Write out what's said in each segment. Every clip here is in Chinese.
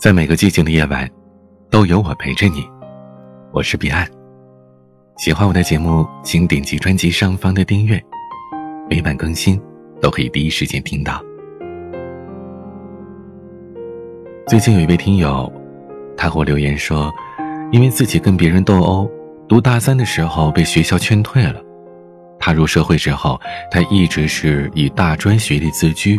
在每个寂静的夜晚，都有我陪着你。我是彼岸。喜欢我的节目，请点击专辑上方的订阅，每晚更新都可以第一时间听到。最近有一位听友，他给我留言说，因为自己跟别人斗殴，读大三的时候被学校劝退了。踏入社会之后，他一直是以大专学历自居，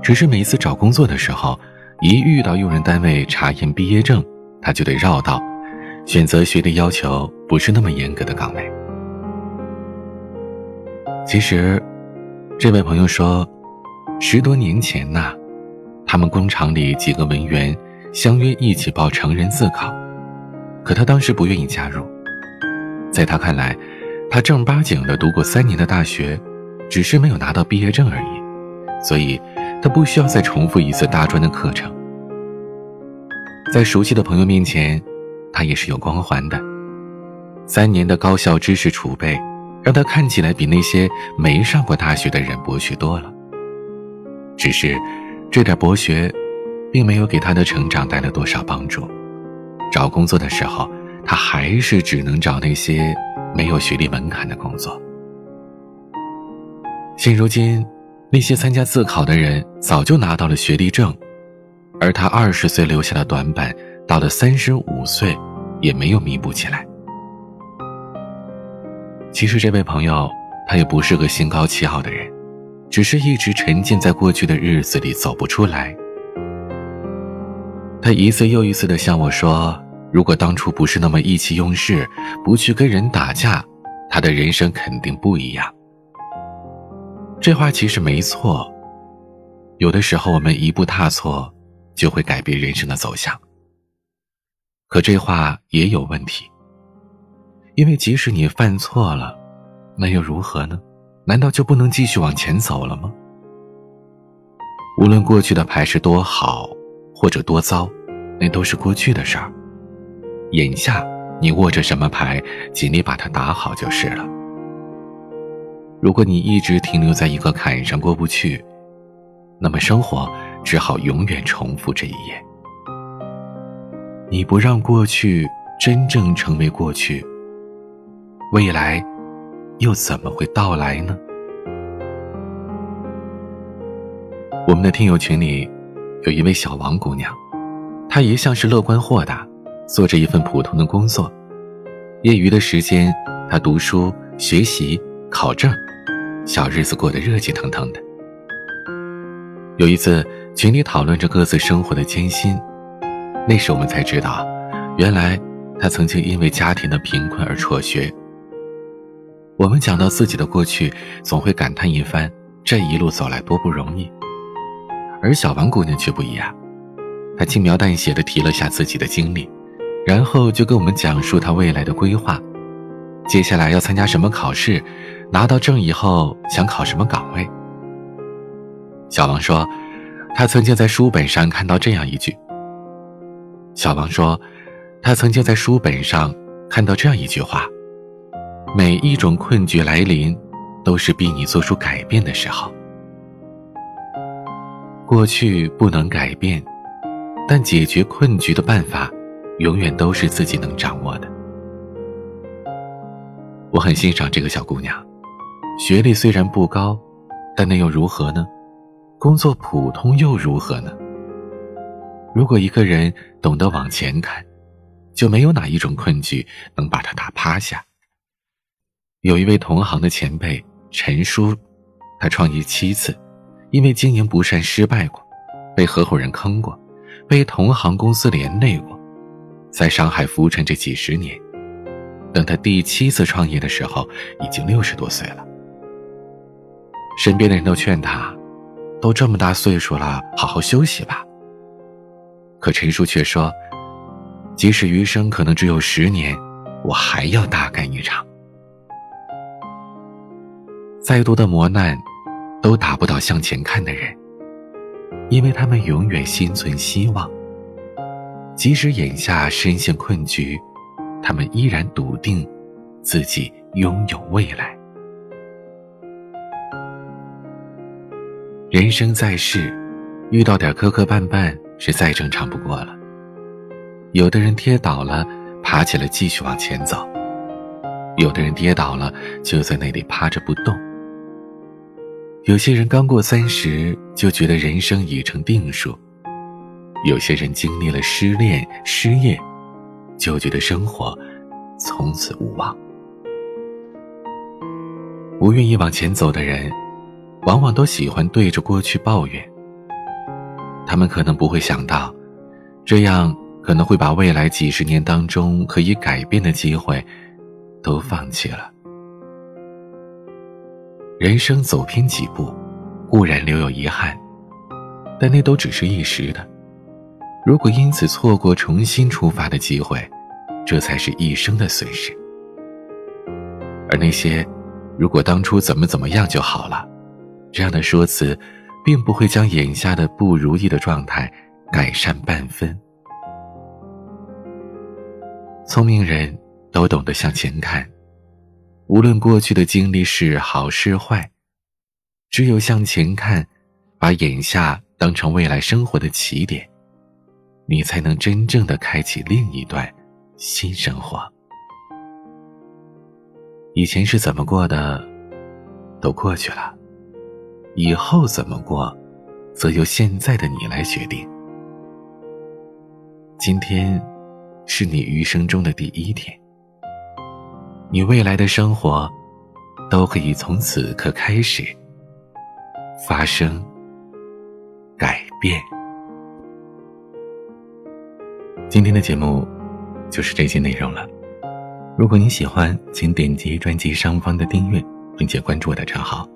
只是每一次找工作的时候，一遇到用人单位查验毕业证，他就得绕道，选择学历要求不是那么严格的岗位。其实，这位朋友说，十多年前呐。他们工厂里几个文员相约一起报成人自考，可他当时不愿意加入。在他看来，他正儿八经的读过三年的大学，只是没有拿到毕业证而已，所以他不需要再重复一次大专的课程。在熟悉的朋友面前，他也是有光环的。三年的高校知识储备，让他看起来比那些没上过大学的人博学多了。只是。这点博学，并没有给他的成长带来多少帮助。找工作的时候，他还是只能找那些没有学历门槛的工作。现如今，那些参加自考的人早就拿到了学历证，而他二十岁留下的短板，到了三十五岁，也没有弥补起来。其实，这位朋友，他也不是个心高气傲的人。只是一直沉浸在过去的日子里走不出来。他一次又一次的向我说：“如果当初不是那么意气用事，不去跟人打架，他的人生肯定不一样。”这话其实没错。有的时候我们一步踏错，就会改变人生的走向。可这话也有问题，因为即使你犯错了，那又如何呢？难道就不能继续往前走了吗？无论过去的牌是多好或者多糟，那都是过去的事儿。眼下你握着什么牌，尽力把它打好就是了。如果你一直停留在一个坎上过不去，那么生活只好永远重复这一页。你不让过去真正成为过去，未来。又怎么会到来呢？我们的听友群里有一位小王姑娘，她一向是乐观豁达，做着一份普通的工作。业余的时间，她读书、学习、考证，小日子过得热气腾腾的。有一次，群里讨论着各自生活的艰辛，那时我们才知道，原来他曾经因为家庭的贫困而辍学。我们讲到自己的过去，总会感叹一番这一路走来多不容易。而小王姑娘却不一样，她轻描淡写的提了下自己的经历，然后就跟我们讲述她未来的规划，接下来要参加什么考试，拿到证以后想考什么岗位。小王说，他曾经在书本上看到这样一句。小王说，他曾经在书本上看到这样一句话。每一种困局来临，都是逼你做出改变的时候。过去不能改变，但解决困局的办法，永远都是自己能掌握的。我很欣赏这个小姑娘，学历虽然不高，但那又如何呢？工作普通又如何呢？如果一个人懂得往前看，就没有哪一种困局能把他打趴下。有一位同行的前辈陈叔，他创业七次，因为经营不善失败过，被合伙人坑过，被同行公司连累过，在上海浮沉这几十年，等他第七次创业的时候，已经六十多岁了。身边的人都劝他，都这么大岁数了，好好休息吧。可陈叔却说，即使余生可能只有十年，我还要大干一场。再多的磨难，都打不倒向前看的人，因为他们永远心存希望。即使眼下深陷困局，他们依然笃定自己拥有未来。人生在世，遇到点磕磕绊绊是再正常不过了。有的人跌倒了，爬起来继续往前走；有的人跌倒了，就在那里趴着不动。有些人刚过三十就觉得人生已成定数，有些人经历了失恋、失业，就觉得生活从此无望。不愿意往前走的人，往往都喜欢对着过去抱怨。他们可能不会想到，这样可能会把未来几十年当中可以改变的机会，都放弃了。人生走偏几步，固然留有遗憾，但那都只是一时的。如果因此错过重新出发的机会，这才是一生的损失。而那些“如果当初怎么怎么样就好了”这样的说辞，并不会将眼下的不如意的状态改善半分。聪明人都懂得向前看。无论过去的经历是好是坏，只有向前看，把眼下当成未来生活的起点，你才能真正的开启另一段新生活。以前是怎么过的，都过去了；以后怎么过，则由现在的你来决定。今天，是你余生中的第一天。你未来的生活，都可以从此刻开始发生改变。今天的节目就是这些内容了。如果你喜欢，请点击专辑上方的订阅，并且关注我的账号。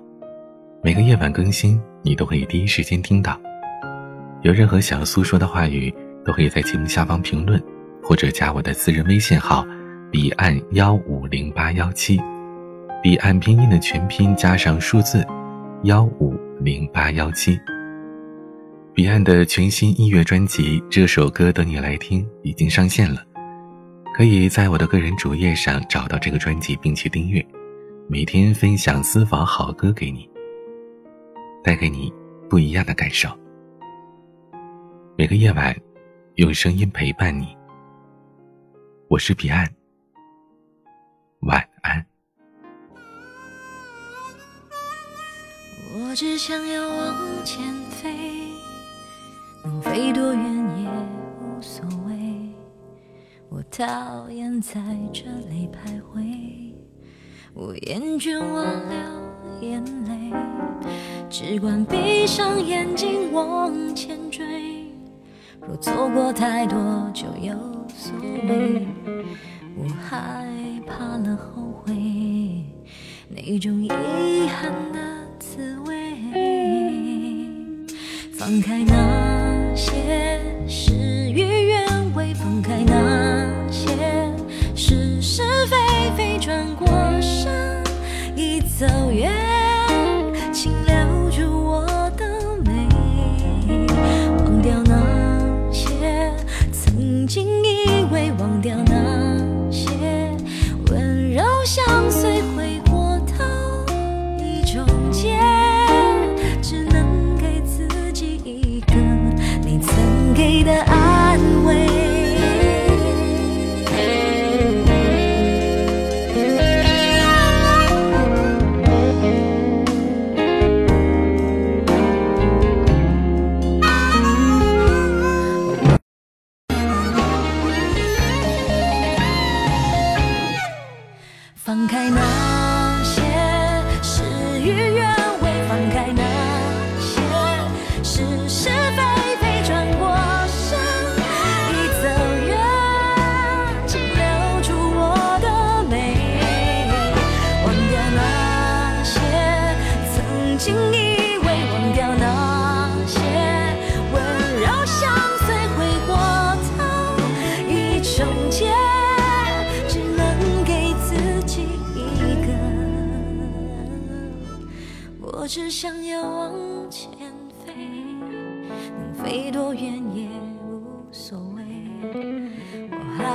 每个夜晚更新，你都可以第一时间听到。有任何想要诉说的话语，都可以在节目下方评论，或者加我的私人微信号。彼岸幺五零八幺七，彼岸拼音的全拼加上数字幺五零八幺七。彼岸的全新音乐专辑《这首歌等你来听》已经上线了，可以在我的个人主页上找到这个专辑并且订阅，每天分享私房好歌给你，带给你不一样的感受。每个夜晚，用声音陪伴你。我是彼岸。晚安。我只想要往前飞，能飞多远也无所谓。我讨厌在这里徘徊，我厌倦我流眼泪，只管闭上眼睛往前追。若错过太多，就有所谓。我害怕了后悔，那种遗憾的滋味。放开那些事与曾经以为忘掉那只想要往前飞，能飞多远也无所谓。我害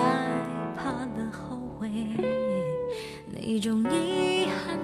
怕了后悔，那种遗憾。